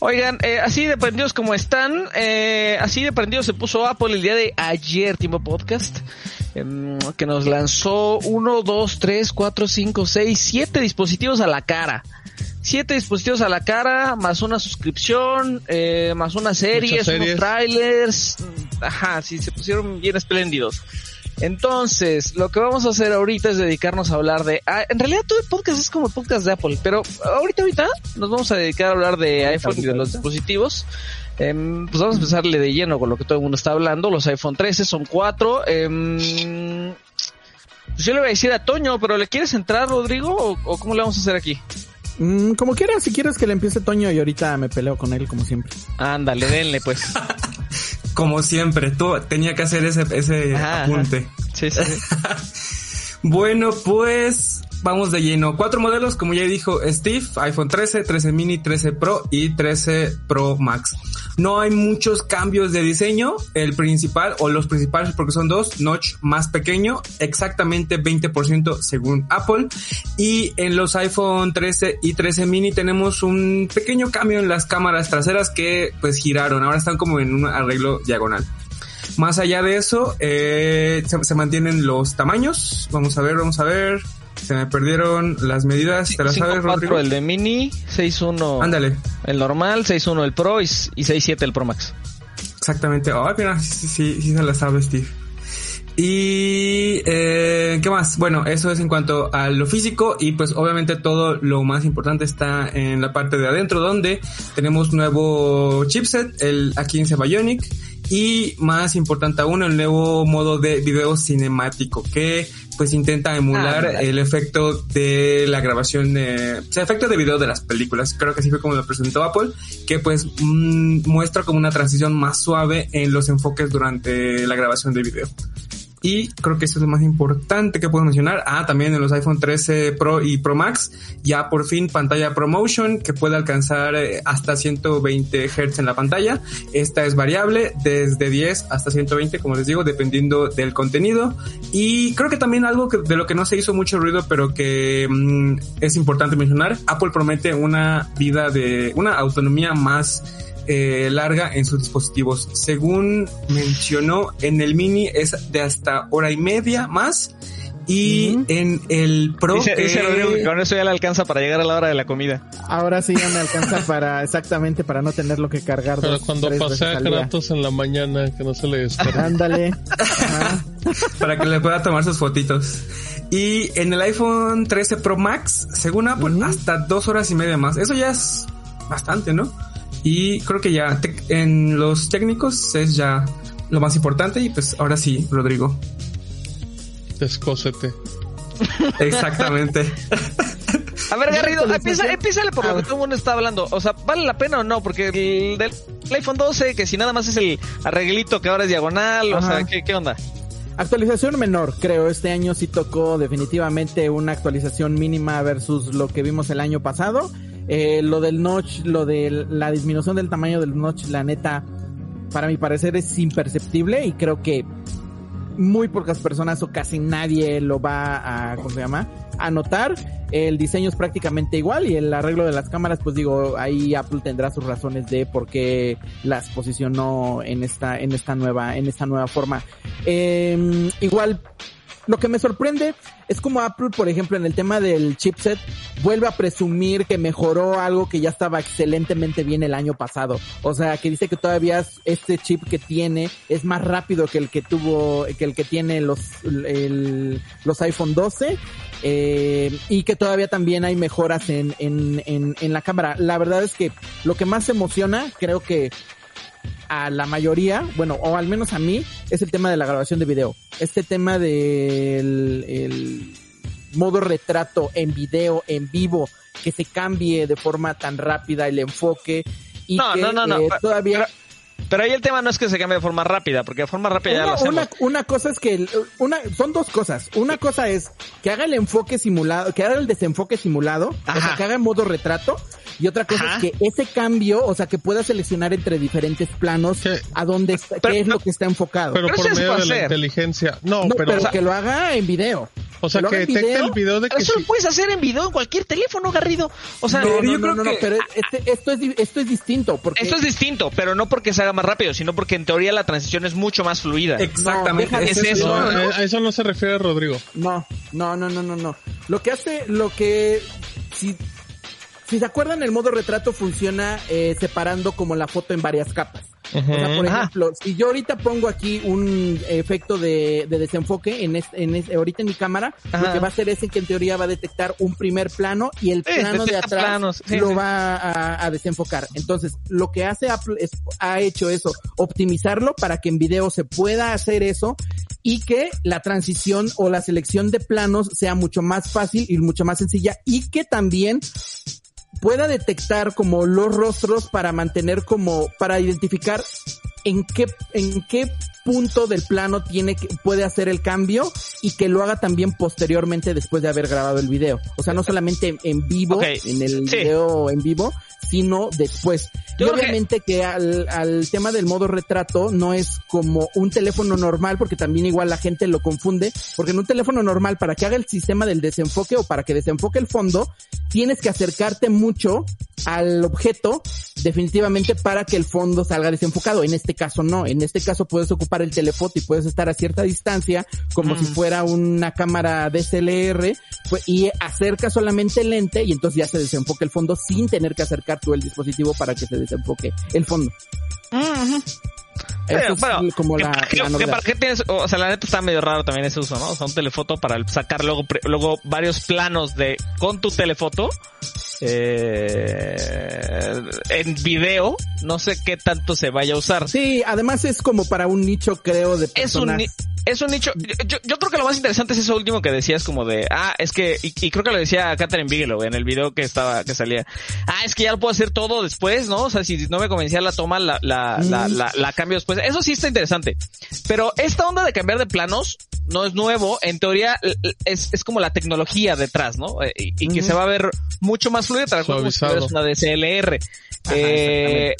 Oigan, eh, así de prendidos como están, eh, así de prendidos se puso Apple el día de ayer, Timo Podcast, em, que nos lanzó uno, dos, tres, cuatro, cinco, seis, siete dispositivos a la cara. Siete dispositivos a la cara, más una suscripción, eh, más unas series, unos trailers. Ajá, sí, se pusieron bien espléndidos. Entonces, lo que vamos a hacer ahorita es dedicarnos a hablar de... Ah, en realidad todo el podcast es como el podcast de Apple, pero ahorita, ahorita nos vamos a dedicar a hablar de iPhone y de los dispositivos. Em, pues vamos a empezarle de lleno con lo que todo el mundo está hablando. Los iPhone 13 son cuatro. Eh, pues yo le voy a decir a Toño, pero ¿le quieres entrar, Rodrigo? ¿O, o cómo le vamos a hacer aquí? Mm, como quieras, si quieres que le empiece Toño y ahorita me peleo con él como siempre. Ándale, denle pues. como siempre, tú tenía que hacer ese, ese apunte. Sí, sí. bueno, pues vamos de lleno. Cuatro modelos, como ya dijo Steve, iPhone 13, 13 mini, 13 Pro y 13 Pro Max. No hay muchos cambios de diseño. El principal, o los principales, porque son dos, notch más pequeño, exactamente 20% según Apple. Y en los iPhone 13 y 13 mini tenemos un pequeño cambio en las cámaras traseras que pues giraron. Ahora están como en un arreglo diagonal. Más allá de eso, eh, se, se mantienen los tamaños. Vamos a ver, vamos a ver. Se me perdieron las medidas, ¿te las sabes, Rodrigo? el de mini, 6.1 Ándale. el normal, 6.1 el Pro y, y 6.7 el Pro Max. Exactamente. Ay, mira, sí, sí, sí se la sabe, Steve. Y eh, qué más? Bueno, eso es en cuanto a lo físico y pues obviamente todo lo más importante está en la parte de adentro donde tenemos nuevo chipset, el A15 Bionic y más importante aún el nuevo modo de video cinemático que pues intenta emular Ah, el efecto de la grabación de, o sea, efecto de video de las películas. Creo que así fue como lo presentó Apple, que pues mm, muestra como una transición más suave en los enfoques durante la grabación de video. Y creo que eso es lo más importante que puedo mencionar. Ah, también en los iPhone 13 Pro y Pro Max, ya por fin pantalla ProMotion que puede alcanzar eh, hasta 120 Hz en la pantalla. Esta es variable desde 10 hasta 120, como les digo, dependiendo del contenido. Y creo que también algo que, de lo que no se hizo mucho ruido, pero que mm, es importante mencionar, Apple promete una vida de, una autonomía más eh, larga en sus dispositivos. Según mencionó, en el mini es de hasta hora y media más. Y en el Pro. Dice, dice Rodrigo que con eso ya le alcanza para llegar a la hora de la comida. Ahora sí ya me alcanza para exactamente para no tenerlo que cargar Pero dos, cuando pasé a. Kratos en la mañana, que no se le descarga. Ándale. Para que le pueda tomar sus fotitos. Y en el iPhone 13 Pro Max, según Apple, hasta dos horas y media más. Eso ya es bastante, ¿no? Y creo que ya te- en los técnicos es ya lo más importante. Y pues ahora sí, Rodrigo. Descósete. Exactamente. A ver, Garrido, actualización? empieza, empiézale por lo que ver. todo el mundo está hablando. O sea, ¿vale la pena o no? Porque el del el iPhone 12, que si nada más es el arreglito que ahora es diagonal, o sea, ¿qué, qué onda? Actualización menor, creo. Este año sí tocó definitivamente una actualización mínima versus lo que vimos el año pasado. Eh, lo del notch, lo de la disminución del tamaño del notch, la neta, para mi parecer es imperceptible y creo que muy pocas personas o casi nadie lo va a, ¿cómo se llama? A notar. El diseño es prácticamente igual y el arreglo de las cámaras, pues digo, ahí Apple tendrá sus razones de por qué las posicionó en esta, en esta nueva, en esta nueva forma. Eh, igual, lo que me sorprende es como Apple, por ejemplo, en el tema del chipset, vuelve a presumir que mejoró algo que ya estaba excelentemente bien el año pasado. O sea, que dice que todavía este chip que tiene es más rápido que el que tuvo, que el que tiene los, los iPhone 12. eh, y que todavía también hay mejoras en, en, en, en la cámara. La verdad es que lo que más emociona, creo que a la mayoría, bueno, o al menos a mí, es el tema de la grabación de video. Este tema del el modo retrato en video, en vivo, que se cambie de forma tan rápida el enfoque. y No, que no, no, no. eh, todavía Pero ahí el tema no es que se cambie de forma rápida, porque de forma rápida ya lo una, hacemos. una, una cosa es que una son dos cosas. Una cosa es que haga el enfoque simulado, que haga el desenfoque simulado, o sea, que haga en modo retrato. Y otra cosa Ajá. es que ese cambio, o sea, que pueda seleccionar entre diferentes planos ¿Qué? a dónde está, Pero- qué es lo que está enfocado. Pero Pero por medio de la inteligencia. No, no, pero, pero, que lo haga en video. O sea, que video. el video de que Eso sí. lo puedes hacer en video en cualquier teléfono, Garrido. O sea, No, Pero no, yo no, creo no, no, que- pero este- esto es esto es distinto porque esto es distinto, pero no porque se haga más rápido, sino porque en teoría la transición es mucho más fluida. Exactamente. Es eso. a eso no se refiere Rodrigo. No, no, no, no, no, no. Lo que hace, lo que, si, si se acuerdan, el modo retrato funciona eh, separando como la foto en varias capas. O sea, por ejemplo, si yo ahorita pongo aquí un efecto de, de desenfoque en este, en este- ahorita en mi cámara, Ajá. lo que va a hacer es que en teoría va a detectar un primer plano y el Sí, plano de atrás planos, sí, lo sí. va a, a desenfocar. Entonces, lo que hace Apple es, ha hecho eso, optimizarlo para que en video se pueda hacer eso y que la transición o la selección de planos sea mucho más fácil y mucho más sencilla y que también pueda detectar como los rostros para mantener como para identificar en qué en qué punto del plano tiene que puede hacer el cambio y que lo haga también posteriormente después de haber grabado el video. O sea, no solamente en, vivo, en el sí. video en vivo, sino después. Yo y creo que- obviamente que, al, al tema del modo retrato no es como un teléfono normal, porque también igual la gente lo confunde, porque en un teléfono normal, para que haga el sistema del desenfoque o para que desenfoque el fondo, tienes que acercarte mucho al objeto definitivamente para que el fondo salga desenfocado. En este caso no, en este caso puedes ocupar el telefoto y puedes estar a cierta distancia como Mm. si fuera una cámara DSLR pues, y acerca solamente el lente y entonces ya se desenfoca el fondo sin tener que acercar tú el dispositivo para que se desenfoque el fondo. Eso Pero, es como que la, que para qué tienes, o sea, la neta está medio raro también ese uso, ¿no? O sea, un telefoto para sacar luego, pre- luego varios planos de, con tu telefoto, eh, en video, no sé qué tanto se vaya a usar. Sí, además es como para un nicho, creo, de Es un, personas. es un nicho. Yo, yo creo que lo más interesante es eso último que decías, como de, ah, es que, y, y creo que lo decía Catherine Bigelow en el video que estaba, que salía. Ah, es que ya lo puedo hacer todo después, ¿no? O sea, si no me convencía la toma, la, la, la, Mm. la, la cambio después. Eso sí está interesante. Pero esta onda de cambiar de planos no es nuevo. En teoría, es, es como la tecnología detrás, ¿no? Eh, Y, y que se va a ver mucho más fluida, tal cual como si fueras una DSLR. Ajá, eh,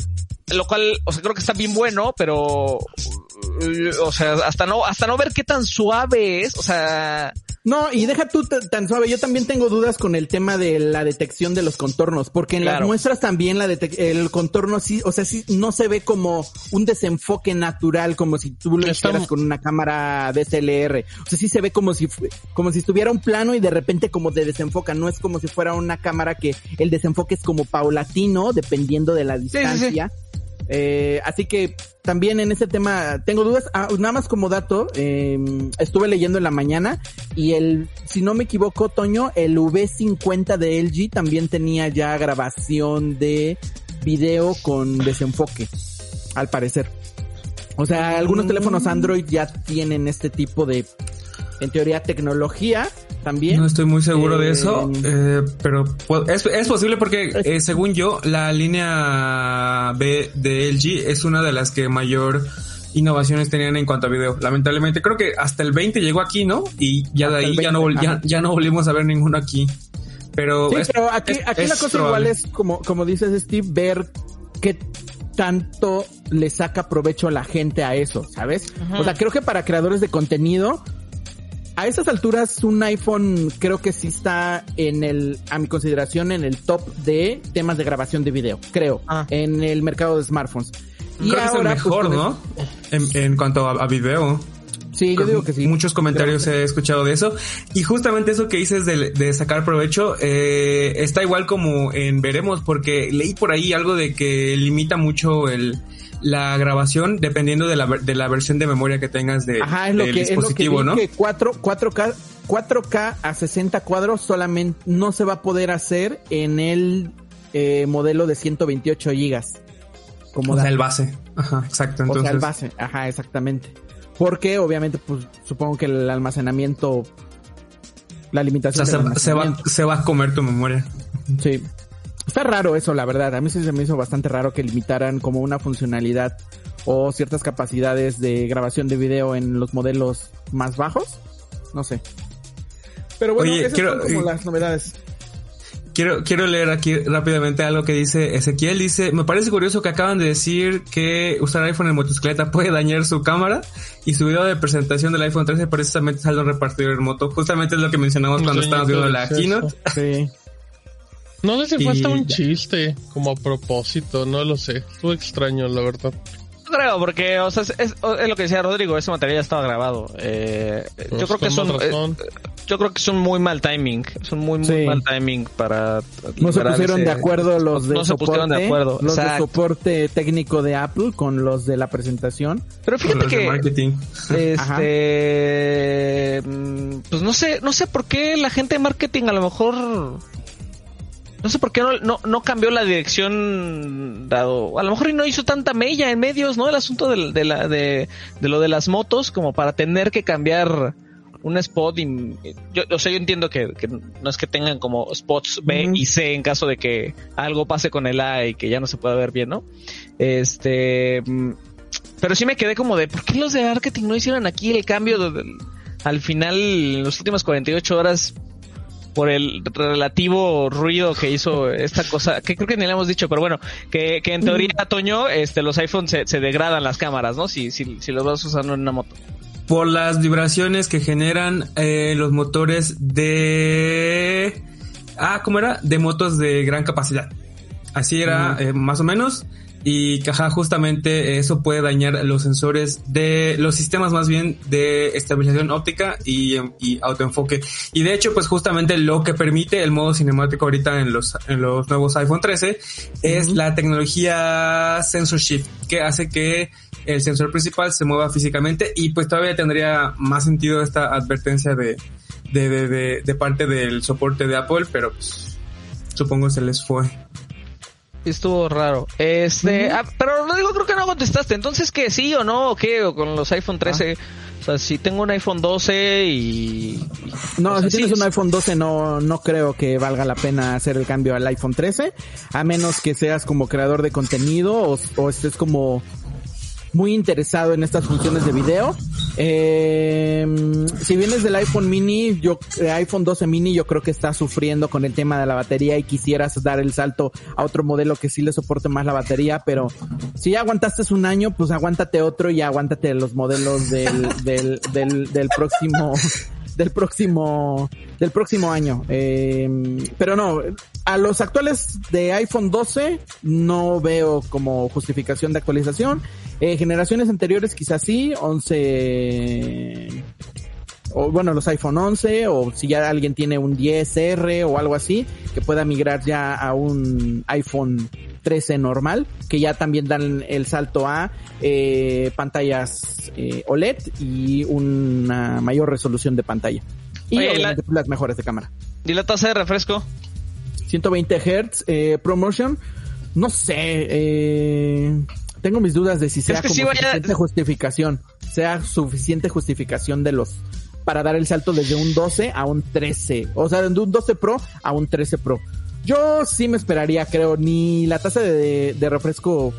lo cual, o sea, creo que está bien bueno, pero, uh, o sea, hasta no, hasta no ver qué tan suave es, o sea, No, y deja tú tan suave. Yo también tengo dudas con el tema de la detección de los contornos, porque en Claro. las muestras también la el contorno sí, o sea, sí no se ve como un desenfoque natural, como si tú lo hicieras con una cámara DSLR. O sea, sí se ve como si como si estuviera un plano y de repente como de desenfoca. No es como si fuera una cámara que el desenfoque es como paulatino, dependiendo de la sí, sí. distancia. Eh, así que también en ese tema tengo dudas. Ah, nada más como dato, eh, estuve leyendo en la mañana y el, si no me equivoco, Toño, el V50 de LG también tenía ya grabación de video con desenfoque, al parecer. O sea, algunos Mm. teléfonos Android ya tienen este tipo de, en teoría, tecnología también. No estoy muy seguro de Eh, eso, eh, pero pu- es, es posible porque eh, según yo la línea B de LG es una de las que mayor innovaciones tenían en cuanto a video. Lamentablemente creo que hasta el 20 llegó aquí, ¿no? Y ya de ahí ya no, vol- 20, ya, ya no volvimos a ver ninguno aquí. Pero, Sí, es- pero aquí, es- aquí es la cosa probable. igual es como, como dices Steve, ver qué tanto le saca provecho a la gente a eso, ¿sabes? O sea, creo que para creadores de contenido, a esas alturas un iPhone creo que sí está en el, a mi consideración, en el top de temas de grabación de video, creo, Ah. en el mercado de smartphones. Creo que es el pues, mejor, con ¿no? En, en cuanto a, a video. Sí, yo digo que sí. Muchos comentarios he escuchado de eso. Y justamente eso que dices de, de sacar provecho, eh, está igual como en Veremos, porque leí por ahí algo de que limita mucho el, la grabación dependiendo de la, de la versión de memoria que tengas de, Ajá, es lo del que, es lo que dispositivo, ¿no? que 4, 4K, 4K a 60 cuadros solamente no se va a poder hacer en el eh, modelo de 128 gigas. Como O sea, el base. Ajá, exacto. o Entonces, sea, el base. Ajá, exactamente. Porque obviamente, pues supongo que el almacenamiento, la o limitación sea, del se, se va, se va a comer tu memoria. Sí. Está raro eso, la verdad. A mí sí se me hizo bastante raro que limitaran como una funcionalidad o ciertas capacidades de grabación de video en los modelos más bajos. No sé. Pero bueno, Oye, esas quiero- son como las novedades. Quiero, quiero leer aquí rápidamente algo que dice Ezequiel. Dice, me parece curioso que acaban de decir que usar iPhone en motocicleta puede dañar su cámara y su video de presentación del iPhone 13 precisamente sale un repartidor remoto. Justamente es lo que mencionamos cuando Sí, estábamos viendo la keynote. Sí. No sé si fue hasta un chiste, como a propósito, no lo sé. Estuvo extraño, la verdad. No creo, porque, o sea, es, es- es lo que decía Rodrigo, ese material ya estaba grabado. Eh, yo Pues creo que es un, eh, yo creo que es un muy mal timing, es un muy, muy Sí. mal timing para No se pusieron ese- de acuerdo los de no se soporte, pusieron de acuerdo, los de exacto. soporte técnico de Apple con los de la presentación. Pero fíjate Los de que, marketing. este, mm, pues no sé, no sé por qué la gente de marketing a lo mejor, no sé por qué no, no, no cambió la dirección dado, a lo mejor no hizo tanta mella en medios, ¿no? El asunto del- de, la, de, de lo de las motos como para tener que cambiar un spot y yo, o sea, yo entiendo que, que no es que tengan como spots B y C en caso de que algo pase con el A y que ya no se pueda ver bien, ¿no? Este, mm, pero sí me quedé como de, ¿por qué los de marketing no hicieron aquí el cambio de- al final, en las últimas 48 horas, por el relativo ruido que hizo esta cosa, que creo que ni le hemos dicho, pero bueno, que, que en teoría, Toño, este, los iPhones se, se degradan las cámaras, ¿no? Si, si, si los vas usando en una moto. Por las vibraciones que generan eh, los motores de... Ah, ¿cómo era? De motos de gran capacidad. Así era eh, más o menos. Y que ajá, justamente eso puede dañar los sensores de los sistemas más bien de estabilización óptica y, y autoenfoque. Y de hecho, pues justamente lo que permite el modo cinemático ahorita en los, en los nuevos iPhone 13 es la tecnología Sensor Shift, que hace que el sensor principal se mueva físicamente y pues todavía tendría más sentido esta advertencia de, de, de, de, de parte del soporte de Apple, pero pues, supongo se les fue. Estuvo raro. Este, ah, pero lo digo, creo que no contestaste. Entonces, ¿qué? ¿Sí o no? ¿O qué? ¿O con los iPhone 13? O sea, si tengo un iPhone 12 y... No, O sea, si sí, tienes un iPhone 12 no, no creo que valga la pena hacer el cambio al iPhone 13, a menos que seas como creador de contenido o, o estés como muy interesado en estas funciones de video. Eh, si vienes del iPhone mini, yo, eh, iPhone 12 mini, yo creo que está sufriendo con el tema de la batería y quisieras dar el salto a otro modelo que sí le soporte más la batería, pero si ya aguantaste un año, pues aguántate otro y aguántate los modelos del, del, del, del próximo, del próximo, del próximo año. Eh, pero no, a los actuales de iPhone 12 no veo como justificación de actualización. Eh, generaciones anteriores quizás sí, 11 o bueno, los iPhone 11 o si ya alguien tiene un 10R o algo así, que pueda migrar ya a un iPhone 13 normal, que ya también dan el salto a eh, pantallas eh, OLED y una mayor resolución de pantalla. Y Oye, pues, las mejores de cámara. ¿Y la tasa de refresco? 120 Hz, eh, ProMotion, no sé, eh, tengo mis dudas de si sea como sí suficiente justificación, sea suficiente justificación de los para dar el salto desde un 12 a un 13, o sea, de un 12 Pro a un 13 Pro. Yo sí me esperaría, creo, ni la tasa de, de refresco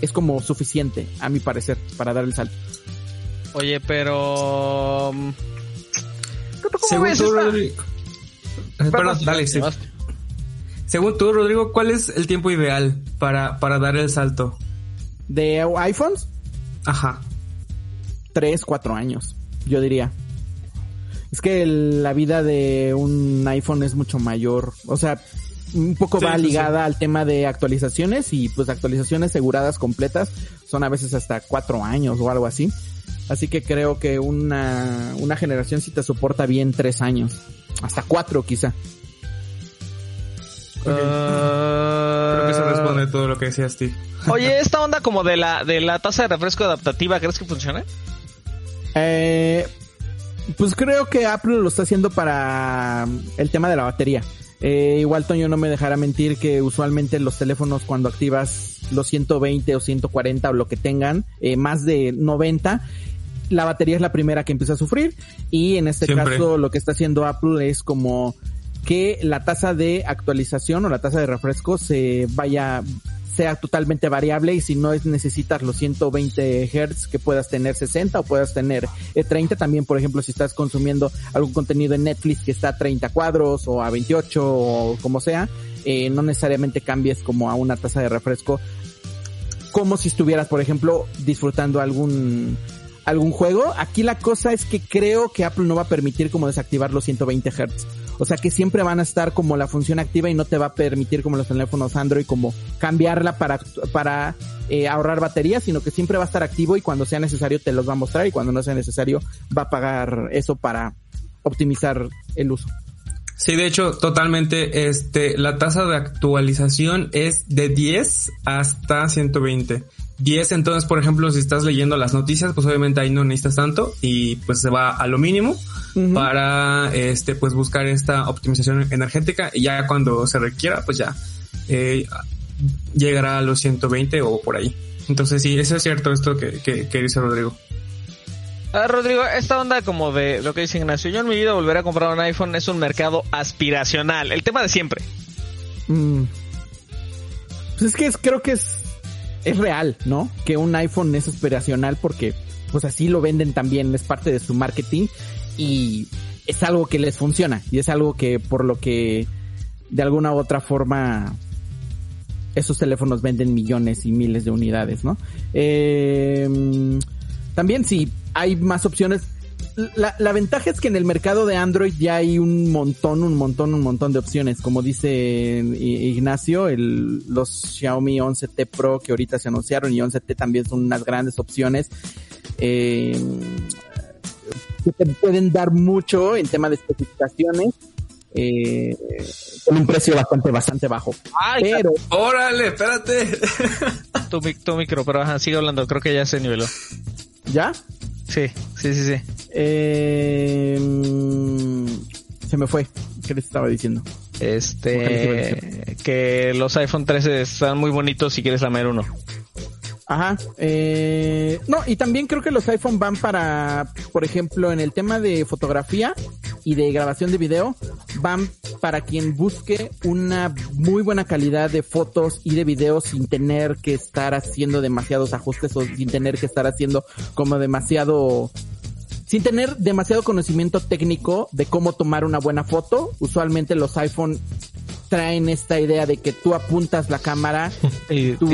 es como suficiente, a mi parecer, para dar el salto. Oye, pero... mm, ¿Cómo Según ves tú, esta- Rodrigo... Perdón, dale, sí. Según tú, Rodrigo, ¿cuál es el tiempo ideal para, para dar el salto? De iPhones, Ajá. 3, 4 años, yo diría. Es que el- la vida de un iPhone es mucho mayor. O sea, un poco Sí, va sí, ligada al tema de actualizaciones y pues actualizaciones aseguradas completas son a veces hasta cuatro años o algo así. Así que creo que una, una generación sí te soporta bien tres años. Hasta cuatro quizá. Creo que Ah, responde todo lo que decías, Steve. Oye, esta onda como de la de la tasa de refresco adaptativa, ¿crees que funciona? Eh, pues creo que Apple lo está haciendo para el tema de la batería. Eh, igual Toño no me dejará mentir que usualmente los teléfonos cuando activas los 120 o 140 o lo que tengan, eh, más de 90, la batería es la primera que empieza a sufrir y en este Siempre. caso lo que está haciendo Apple es como que la tasa de actualización o la tasa de refresco se vaya sea totalmente variable y si no es necesitas los 120 Hz que puedas tener 60 o puedas tener 30 también por ejemplo si estás consumiendo algún contenido en Netflix que está a 30 cuadros o a 28 o como sea eh, no necesariamente cambies como a una tasa de refresco como si estuvieras por ejemplo disfrutando algún algún juego. Aquí la cosa es que creo que Apple no va a permitir como desactivar los 120 Hz o sea que siempre van a estar como la función activa y no te va a permitir como los teléfonos Android como cambiarla para, para eh, ahorrar batería, sino que siempre va a estar activo y cuando sea necesario te los va a mostrar y cuando no sea necesario va a pagar eso para optimizar el uso. Sí, de hecho, totalmente, este, la tasa de actualización es de 10 hasta 120. 10, entonces, por ejemplo, si estás leyendo las noticias, pues obviamente ahí no necesitas tanto y pues se va a lo mínimo para, este, pues buscar esta optimización energética y ya cuando se requiera, pues ya eh, llegará a los 120 o por ahí. Entonces sí, eso es cierto esto que, que, dice Rodrigo. Ah, Rodrigo, esta onda como de lo que dice Ignacio, yo en mi vida volver a comprar un iPhone es un mercado aspiracional, el tema de siempre. Mm. Pues es que creo que es es real, ¿no? Que un iPhone es aspiracional porque pues así lo venden también, es parte de su marketing y es algo que les funciona y es algo que por lo que de alguna u otra forma esos teléfonos venden millones y miles de unidades, ¿no? Eh, también si hay más opciones, la, la, ventaja es que en el mercado de Android ya hay un montón, un montón, un montón de opciones. Como dice Ignacio, el, los Xiaomi 11T Pro que ahorita se anunciaron y 11T también son unas grandes opciones. Eh, que te pueden dar mucho en tema de especificaciones. Eh, con un precio bastante, bastante bajo. pero. ¡Órale! Espérate. tu, tu micro, pero ajá, sigue hablando. Creo que ya se niveló. ¿Ya? Sí, sí, sí, sí. Eh, se me fue. ¿Qué les estaba diciendo? Este, que los iPhone 13 están muy bonitos si quieres lamer uno. Ajá. Eh, no, y también creo que los iPhone van para, por ejemplo, en el tema de fotografía y de grabación de video, van para quien busque una muy buena calidad de fotos y de videos sin tener que estar haciendo demasiados ajustes o sin tener que estar haciendo como demasiado sin tener demasiado conocimiento técnico de cómo tomar una buena foto. Usualmente los iPhone traen esta idea de que tú apuntas la cámara, y tú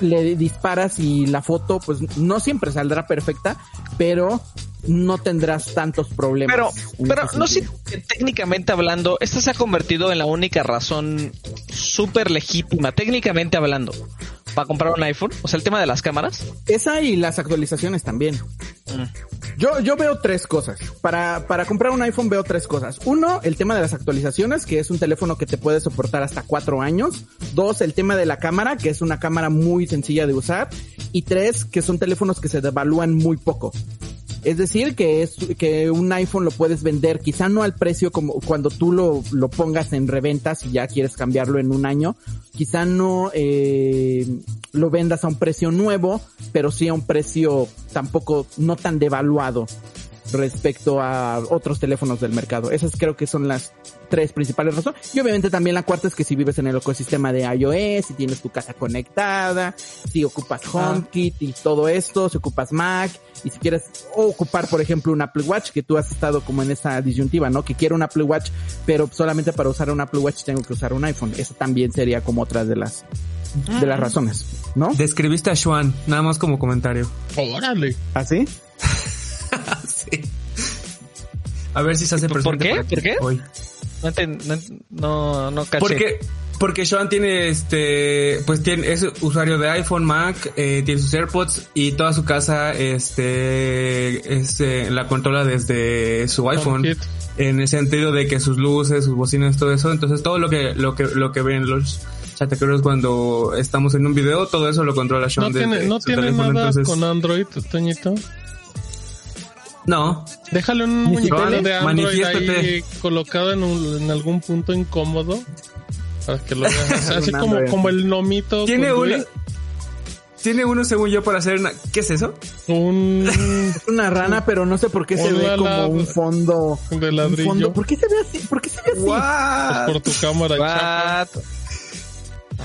le, disparas y la foto pues no siempre saldrá perfecta, pero no tendrás tantos problemas. Pero, pero no sé, técnicamente hablando, esta se ha convertido en la única razón súper legítima, técnicamente hablando, para comprar un iPhone. O sea, el tema de las cámaras. Esa y las actualizaciones también. Yo, yo veo tres cosas. Para, para comprar un iPhone veo tres cosas. Uno, el tema de las actualizaciones, que es un teléfono que te puede soportar hasta cuatro años. Dos, el tema de la cámara, que es una cámara muy sencilla de usar. Y tres, que son teléfonos que se devalúan muy poco. Es decir, que es que un iPhone lo puedes vender quizá no al precio como cuando tú lo, lo pongas en reventas y ya quieres cambiarlo en un año, quizá no eh, lo vendas a un precio nuevo, pero sí a un precio tampoco no tan devaluado respecto a otros teléfonos del mercado. Esas creo que son las tres principales razones. Y obviamente también la cuarta es que si vives en el ecosistema de iOS, si tienes tu casa conectada, si ocupas ah. HomeKit y todo esto, si ocupas Mac, y si quieres ocupar, por ejemplo, un Apple Watch, que tú has estado como en esa disyuntiva, ¿no? Que quiero un Apple Watch, pero solamente para usar un Apple Watch tengo que usar un iPhone. Eso también sería como otra de las de las razones, ¿no? Describiste a Xuan, nada más como comentario. Órale. ¿Así? sí. A ver si se hace ¿Por qué? ¿Por qué? Hoy. No, no, no, caché. Porque, porque Sean tiene este, pues tiene, es usuario de iPhone, Mac, eh, tiene sus AirPods y toda su casa, este, este, la controla desde su iPhone. En el sentido de que sus luces, sus bocinas, todo eso. Entonces todo lo que, lo que, lo que ven los chatequeros cuando estamos en un video, todo eso lo controla Sean. No tiene, no tiene nada con Android, Toñito. No. Déjale un muñeco de Android ahí colocado en, en, algún punto incómodo para que lo veas. Así como, como el nomito. Tiene un, tiene uno, según yo, para hacer una... ¿Qué es eso? Un... una rana, pero no sé por qué se ve como un fondo... De ladrillo. Fondo. ¿Por qué se ve así? ¿Por qué se ve así? Pues por tu cámara, chapa.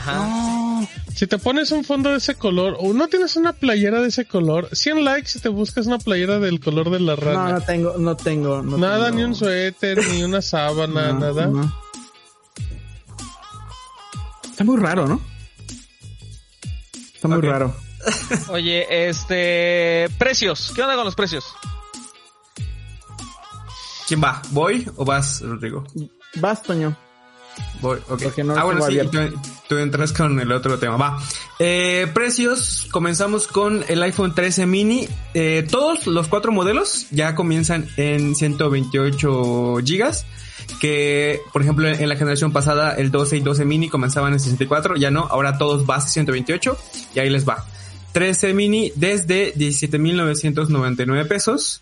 Ajá. Si te pones un fondo de ese color, o no tienes una playera de ese color, 100 likes si te buscas una playera del color de la rana. No, no tengo, no tengo. No nada, tengo. ni un suéter, ni una sábana, No, nada. no. Está muy raro, ¿no? Está muy raro. Oye, este. Precios. ¿Qué onda con los precios? ¿Quién va? ¿Voy o vas, Rodrigo? Vas, Toño. Voy, ok. Porque no ah, lo bueno, sí, tú, tú entras con el otro tema. Va. Eh, precios, comenzamos con el iPhone 13 mini. Eh, todos los cuatro modelos ya comienzan en 128 gigas. Que, por ejemplo, en la generación pasada, el 12 y 12 mini comenzaban en 64. Ya no, ahora todos base 128. Y ahí les va. 13 mini desde 17.999 pesos.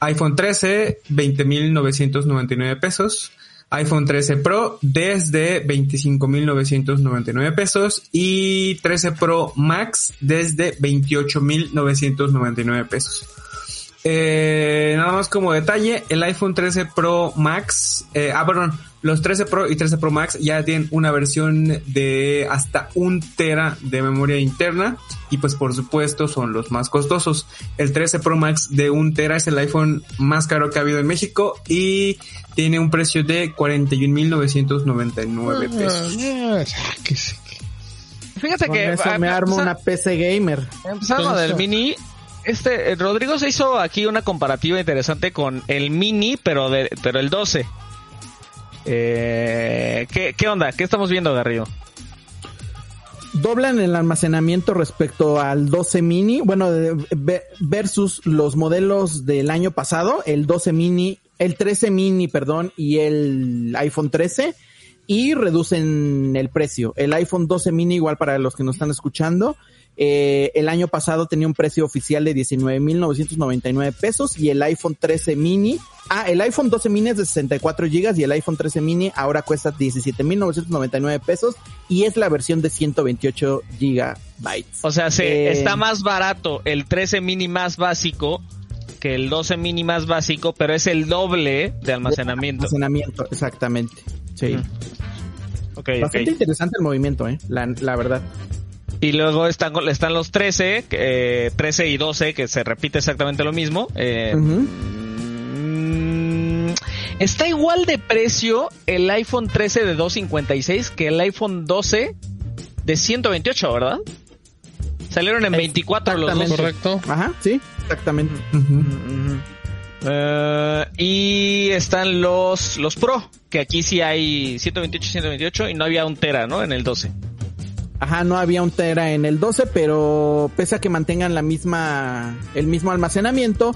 iPhone 13, 20.999 pesos. iPhone 13 Pro desde 25.999 pesos y 13 Pro Max desde 28.999 pesos. Eh, nada más como detalle, el iPhone 13 Pro Max, eh, ah, perdón, los 13 Pro y 13 Pro Max ya tienen una versión de hasta un tera de memoria interna y pues por supuesto son los más costosos. El 13 Pro Max de un tera es el iPhone más caro que ha habido en México y tiene un precio de 41.999 pesos. Ah. Fíjate Con que. eso ah, me armo empeza- una PC gamer. Empezando del mini. Este, eh, Rodrigo se hizo aquí una comparativa interesante con el mini, pero de, pero el 12. Eh, ¿qué, ¿Qué onda? ¿Qué estamos viendo, Garrido? Doblan el almacenamiento respecto al 12 mini, bueno, versus los modelos del año pasado, el 12 mini, el 13 mini, perdón, y el iPhone 13, y reducen el precio. El iPhone 12 mini, igual para los que nos están escuchando, eh, el año pasado tenía un precio oficial de 19.999 pesos y el iPhone 13 mini, ah, el iPhone 12 mini es de 64 gigas y el iPhone 13 mini ahora cuesta 17.999 pesos y es la versión de 128 gigabytes. O sea, se, Eh, está más barato el 13 mini más básico que el 12 mini más básico, pero es el doble de almacenamiento. Almacenamiento, exactamente. Sí. Mm. Ok, ok. Bastante interesante el movimiento, eh, la, la verdad. Y luego están, están los 13, que, eh, 13 y 12, que se repite exactamente lo mismo. Eh, Ujú. mm, está igual de precio el iPhone 13 de 256 que el iPhone 12 de 128, ¿verdad? Salieron en 24 los dos. Exactamente. Correcto. Ajá, sí, exactamente. Ujú. Ujú. Eh, y están los los Pro, que aquí sí hay 128 128 y no había un Tera, ¿no? En el 12. Ajá, no había un tera en el 12, pero pese a que mantengan la misma, el mismo almacenamiento,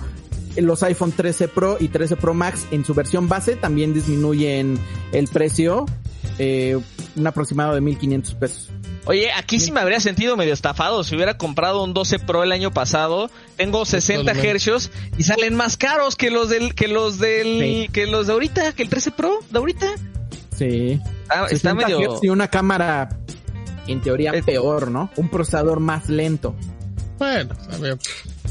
los iPhone 13 Pro y 13 Pro Max en su versión base también disminuyen el precio, eh, un aproximado de 1500 pesos. Oye, aquí sí me habría sentido medio estafado si hubiera comprado un 12 Pro el año pasado. Tengo 60 Totalmente. hercios y salen más caros que los del que los del Sí. que los de ahorita, que el 13 Pro de ahorita. Sí. Ah, está 60 medio y una cámara en teoría Es- peor, ¿no? Un procesador más lento. Bueno, a ver.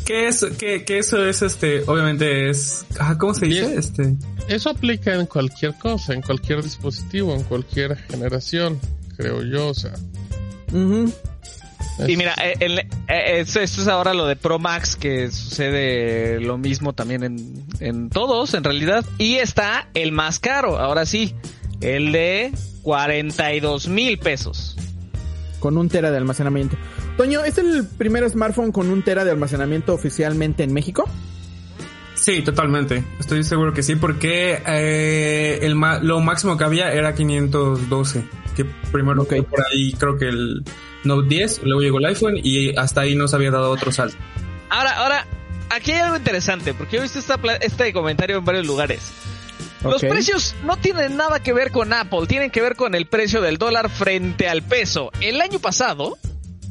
Que eso, que, que eso es este, obviamente es, ¿cómo se dice? Este, Eso aplica en cualquier cosa, en cualquier dispositivo, en cualquier generación, creo yo, o sea. Ujú. Y mira, eh, el- eh, esto, esto es ahora lo de Pro Max, que sucede lo mismo también en, en todos, en realidad. Y está el más caro, ahora sí, el de 42 mil pesos. Con un tera de almacenamiento. Toño, ¿es el primer smartphone con un tera de almacenamiento oficialmente en México? Sí, totalmente. Estoy seguro que sí, porque eh, el lo máximo que había era 512. Que primero Ok. fue por ahí, creo que el Note 10, luego llegó el iPhone y hasta ahí no se había dado otro salto. Ahora, ahora, aquí hay algo interesante, porque yo he visto esta pla- este comentario en varios lugares. Los precios no tienen nada que ver con Apple, tienen que ver con el precio del dólar frente al peso. El año pasado,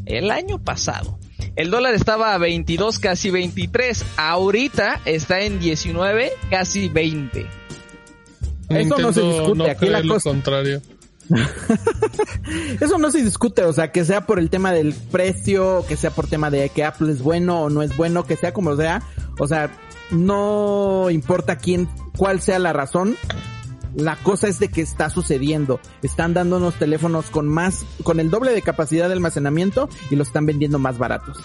el año pasado, el dólar estaba a 22, casi 23. Ahorita está en 19, casi 20. Eso no se discute, aquí la lo cosa- contrario. Eso no se discute, o sea, que sea por el tema del precio, que sea por tema de que Apple es bueno o no es bueno, que sea como sea, o sea, no importa quién, cuál sea la razón, la cosa es de que está sucediendo. Están dándonos teléfonos con más, con el doble de capacidad de almacenamiento y los están vendiendo más baratos.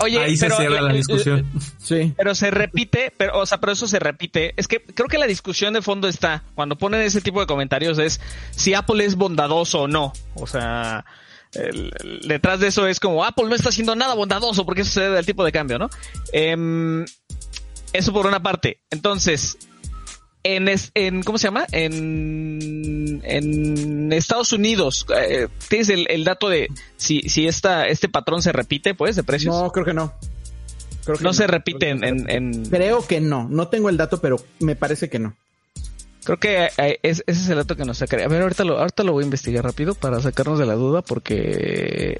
Oye, Ahí se pero, cierra la eh, discusión. Sí. Pero se repite, pero, o sea, pero eso se repite. Es que creo que la discusión de fondo está, cuando ponen ese tipo de comentarios, es si Apple es bondadoso o no. O sea, el- el- detrás de eso es como Apple no está haciendo nada bondadoso porque eso se debe al tipo de cambio, ¿no? Em, eso por una parte. Entonces, en, es- en ¿cómo se llama? En, en Estados Unidos, eh, ¿tienes el, el dato de si, si esta, este patrón se repite, pues, de precios? No, creo que no. Creo que no, se repite en, en- en- Creo que no. No tengo el dato, pero me parece que no. creo que eh, es- ese es el dato que nos sacaría. A ver, ahorita lo, ahorita lo voy a investigar rápido para sacarnos de la duda porque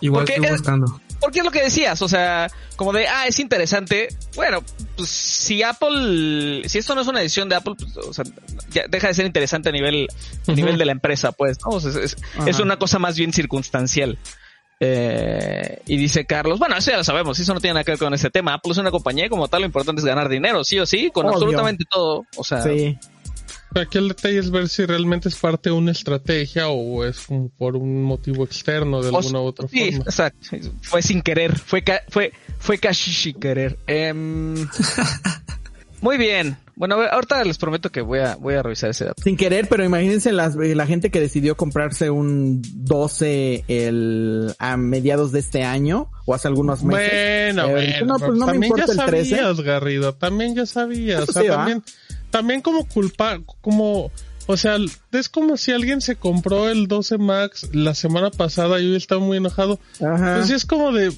Igual Porque estoy es- buscando. Porque es lo que decías, o sea, como de ah, es interesante. Bueno, pues si Apple si esto no es una decisión de Apple, pues, o sea, ya deja de ser interesante a nivel a nivel de la empresa, pues, ¿no? O sea, es, es- una cosa más bien circunstancial. Eh, y dice Carlos, bueno, eso ya lo sabemos, eso no tiene nada que ver con este tema. Apple es una compañía y como tal, lo importante es ganar dinero, sí o sí, con Obvio. absolutamente todo. O sea, Sí. Aquí el detalle es ver si realmente es parte de una estrategia o es como por un motivo externo de O- alguna u otra sí, forma. exacto. Fue sin querer, fue ca- fue fue casi sin querer. Em, muy bien. Bueno, ahorita les prometo que voy a voy a revisar ese dato. Sin querer, pero imagínense las, eh, la gente que decidió comprarse un 12 el, a mediados de este año o hace algunos meses. Bueno, Eh, bueno, no, pues no me también importa ya el 13. sabías, Garrido, también ya sabías, Eso o sea, sí, ¿va? También, como culpar, como, o sea, es como si alguien se compró el 12 Max la semana pasada y hoy está muy enojado. Ajá. Pues es como de,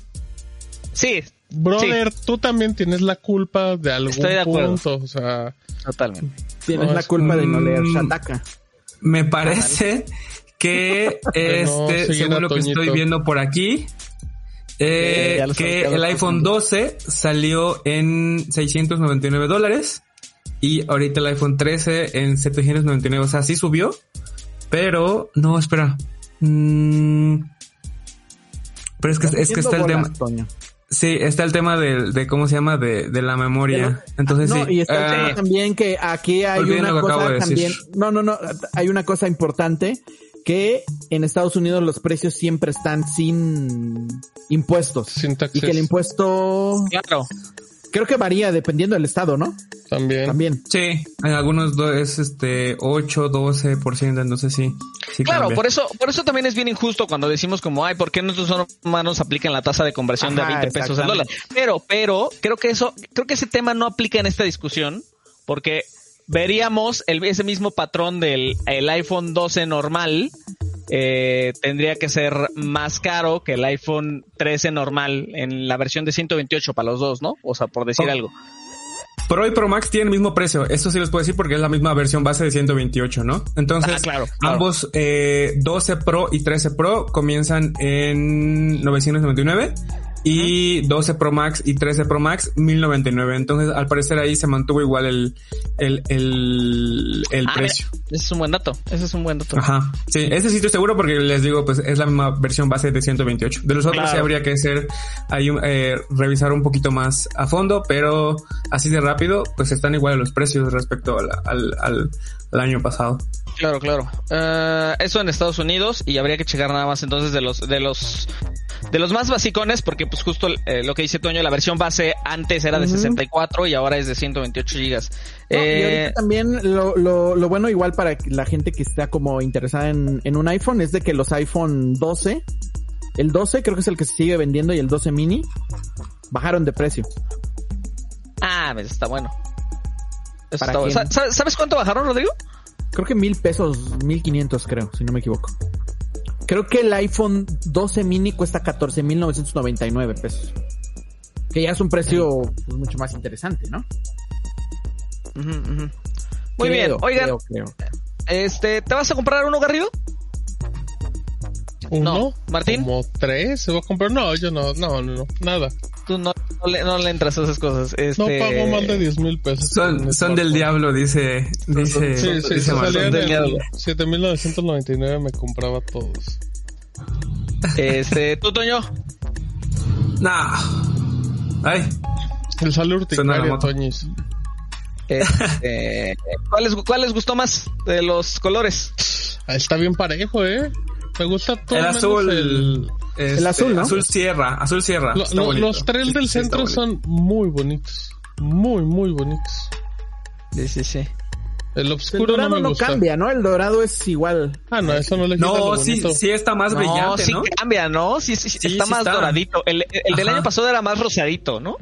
Sí, brother, tú también tienes la culpa de algún Estoy de acuerdo. punto, o sea, totalmente. Tienes no, la es- culpa de no leer mm, Shataka. Me parece que no, este, siguen según lo que estoy viendo por aquí, eh, Eh, que el iPhone sabía. 12 salió en 699 dólares y ahorita el iPhone 13 en 799, o sea, sí subió, pero no, espera. Mm, pero es que, es que está el tema, Toño. sí, está el tema de, de cómo se llama, de, de la memoria. Entonces no, sí. y está el ah, tema también que aquí hay una cosa de decir. también. No, no, no. Hay una cosa importante que en Estados Unidos los precios siempre están sin impuestos. sin taxes. Y que el impuesto Claro. Creo que varía dependiendo del estado, ¿no? también. También. Sí, en algunos do- es este 8, 12%, entonces sí. sí Claro, cambia. por eso, por eso también es bien injusto cuando decimos como, ay, ¿por qué nuestros humanos aplican la tasa de conversión de Ajá, 20 pesos al dólar? Pero, pero, creo que eso, creo que ese tema no aplica en esta discusión, porque veríamos el, ese mismo patrón del el iPhone 12 normal, eh, tendría que ser más caro que el iPhone 13 normal en la versión de 128 para los dos, ¿no? O sea, por decir Oh. algo. Pro y Pro Max tienen el mismo precio. Esto sí les puedo decir porque es la misma versión base de 128, ¿no? Entonces, Ah, claro, claro. ambos eh, 12 Pro y 13 Pro comienzan en 999 y 12 Pro Max y 13 Pro Max 1099. Entonces, al parecer ahí se mantuvo igual el, el, el, el Ah, precio. mira, ese es un buen dato, ese es un buen dato. Ajá. Sí, ese sitio seguro porque les digo, pues es la misma versión base de 128. De los otros Claro. sí habría que hacer ahí eh, revisar un poquito más a fondo, pero así de rápido, pues están iguales los precios respecto al, al, al, al año pasado. Claro, claro. Eh, eso en Estados Unidos y habría que checar nada más entonces de los de los de los más basicones porque pues justo eh, lo que dice Toño, la versión base antes era de Ujú. 64 y ahora es de 128 gigas. No, y Eh, ahorita también lo, lo, lo bueno igual para la gente que está como interesada en, en un iPhone es de que los iPhone 12, el 12 creo que es el que se sigue vendiendo y el 12 mini bajaron de precio. ah, pues, está bueno. Eso ¿Para está bueno. ¿Sabes cuánto bajaron, Rodrigo? Creo que mil pesos, mil quinientos creo, si no me equivoco. Creo que el iPhone 12 mini cuesta 14.999 pesos. Que ya es un precio pues, mucho más interesante, ¿no? Muy Creo, bien. Oigan, creo, creo. este, ¿te vas a comprar uno, Garrido? Uno, No. ¿Martín? como tres, se va a comprar. No, yo no, no, no, no, nada. Tú no, no, le, no le entras a esas cosas. Este... No pago más de 10 mil pesos. Son, del diablo, dice, dice, Sí, sí, dice salían del diablo. 7.999 me compraba todos. Este, tú, Toño. Nah. Ay, El salud urticaria. Toñis. Este, ¿cuál, les, ¿Cuál les gustó más de los colores? Ah, Está bien parejo, ¿eh? Me gusta todo el azul. el- este, El azul, ¿no? Azul sierra, azul sierra. Lo- lo- los tres del Sí, centro son muy bonitos. Muy, muy bonitos. Sí, sí, sí. El El oscuro no dorado me no, gusta. cambia, ¿no? El dorado es igual. Ah, no, eso no le quita No, lo sí, sí está más No, brillante, sí ¿no? cambia, ¿no? Sí, sí, sí, Sí, está sí más está. doradito. El, el del año pasado era más rosadito, ¿no?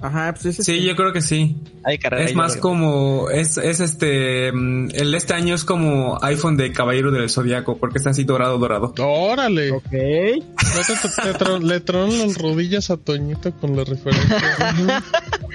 Ajá, pues ese Sí, yo creo que sí. Ay, caray. Es más como, es, es este, mm, el este año es como iPhone de Caballero del Zodiaco, porque está así dorado, dorado. Órale. Ok. No te, te- te tron- le tronan las rodillas a Toñito con la referencia.